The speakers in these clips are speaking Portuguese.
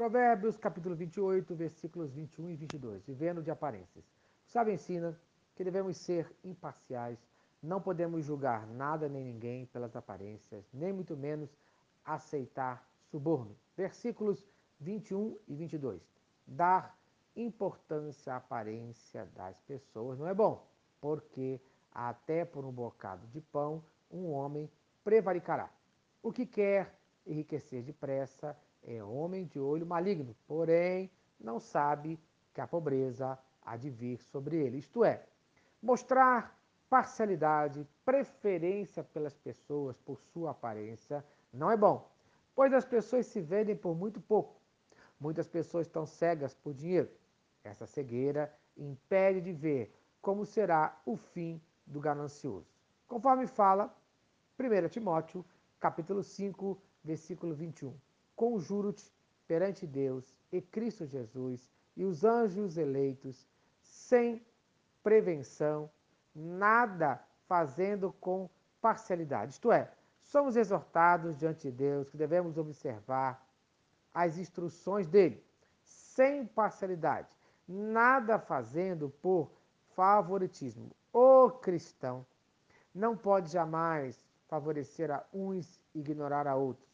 Provérbios, capítulo 28, versículos 21 e 22. Vivendo de aparências. O sábio ensina que devemos ser imparciais, não podemos julgar nada nem ninguém pelas aparências, nem muito menos aceitar suborno. Versículos 21 e 22. Dar importância à aparência das pessoas não é bom, porque até por um bocado de pão um homem prevaricará. O que quer enriquecer depressa é homem de olho maligno, porém não sabe que a pobreza há de vir sobre ele. Isto é, mostrar parcialidade, preferência pelas pessoas por sua aparência não é bom, pois as pessoas se vendem por muito pouco. Muitas pessoas estão cegas por dinheiro. Essa cegueira impede de ver como será o fim do ganancioso. Conforme fala 1 Timóteo, capítulo 5, versículo 21. Conjuro-te perante Deus e Cristo Jesus e os anjos eleitos, sem prevenção, nada fazendo com parcialidade. Isto é, somos exortados diante de Deus que devemos observar as instruções dele, sem parcialidade, nada fazendo por favoritismo. O cristão não pode jamais favorecer a uns e ignorar a outros.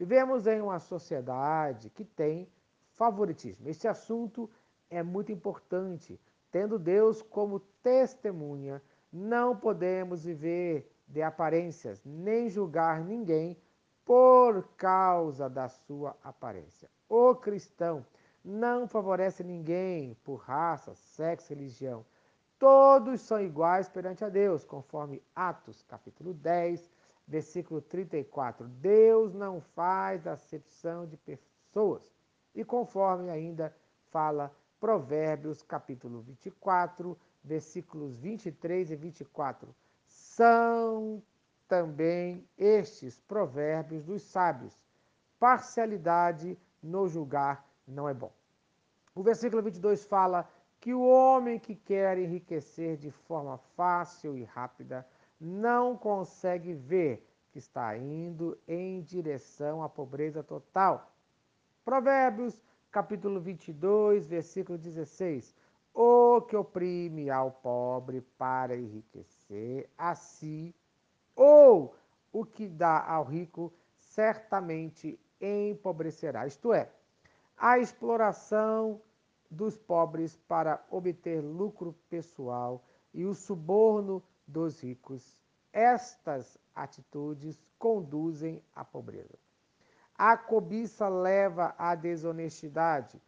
Vivemos em uma sociedade que tem favoritismo. Este assunto é muito importante. Tendo Deus como testemunha, não podemos viver de aparências, nem julgar ninguém por causa da sua aparência. O cristão não favorece ninguém por raça, sexo, religião. Todos são iguais perante a Deus, conforme Atos, capítulo 10, versículo 34. Deus não faz acepção de pessoas. E conforme ainda fala Provérbios, capítulo 24, versículos 23 e 24. São também estes provérbios dos sábios. Parcialidade no julgar não é bom. O versículo 22 fala que o homem que quer enriquecer de forma fácil e rápida não consegue ver que está indo em direção à pobreza total. Provérbios, capítulo 22, versículo 16. O que oprime ao pobre para enriquecer a si, ou o que dá ao rico, certamente empobrecerá. Isto é, a exploração dos pobres para obter lucro pessoal e o suborno dos ricos. Estas atitudes conduzem à pobreza. A cobiça leva à desonestidade.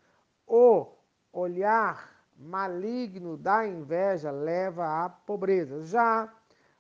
O olhar maligno da inveja leva à pobreza. Já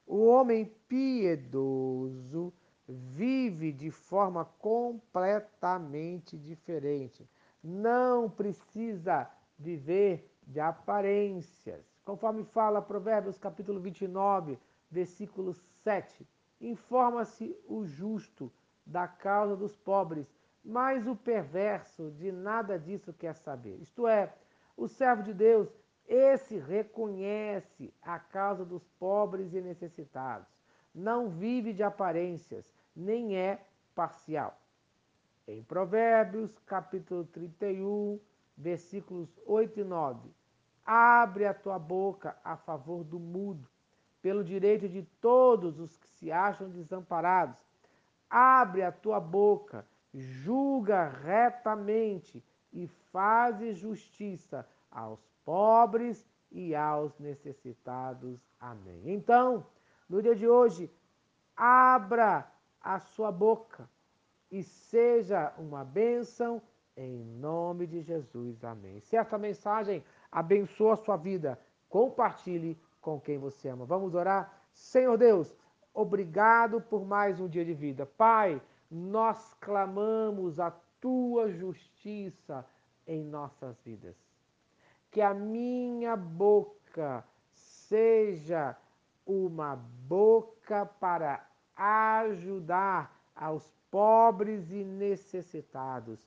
o homem piedoso vive de forma completamente diferente. Não precisa viver de aparências. Conforme fala Provérbios capítulo 29, versículo 7. Informa-se o justo da causa dos pobres, mas o perverso de nada disso quer saber. Isto é, o servo de Deus, esse reconhece a causa dos pobres e necessitados. Não vive de aparências, nem é parcial. Em Provérbios, capítulo 31, versículos 8 e 9. Abre a tua boca a favor do mudo, pelo direito de todos os que se acham desamparados. Abre a tua boca, julga retamente e faz justiça aos pobres e aos necessitados. Amém. Então, no dia de hoje, abra a sua boca e seja uma bênção em nome de Jesus. Amém. Se esta mensagem abençoa a sua vida, compartilhe com quem você ama. Vamos orar? Senhor Deus, obrigado por mais um dia de vida. Pai, nós clamamos a tua justiça em nossas vidas. Que a minha boca seja uma boca para ajudar aos pobres e necessitados.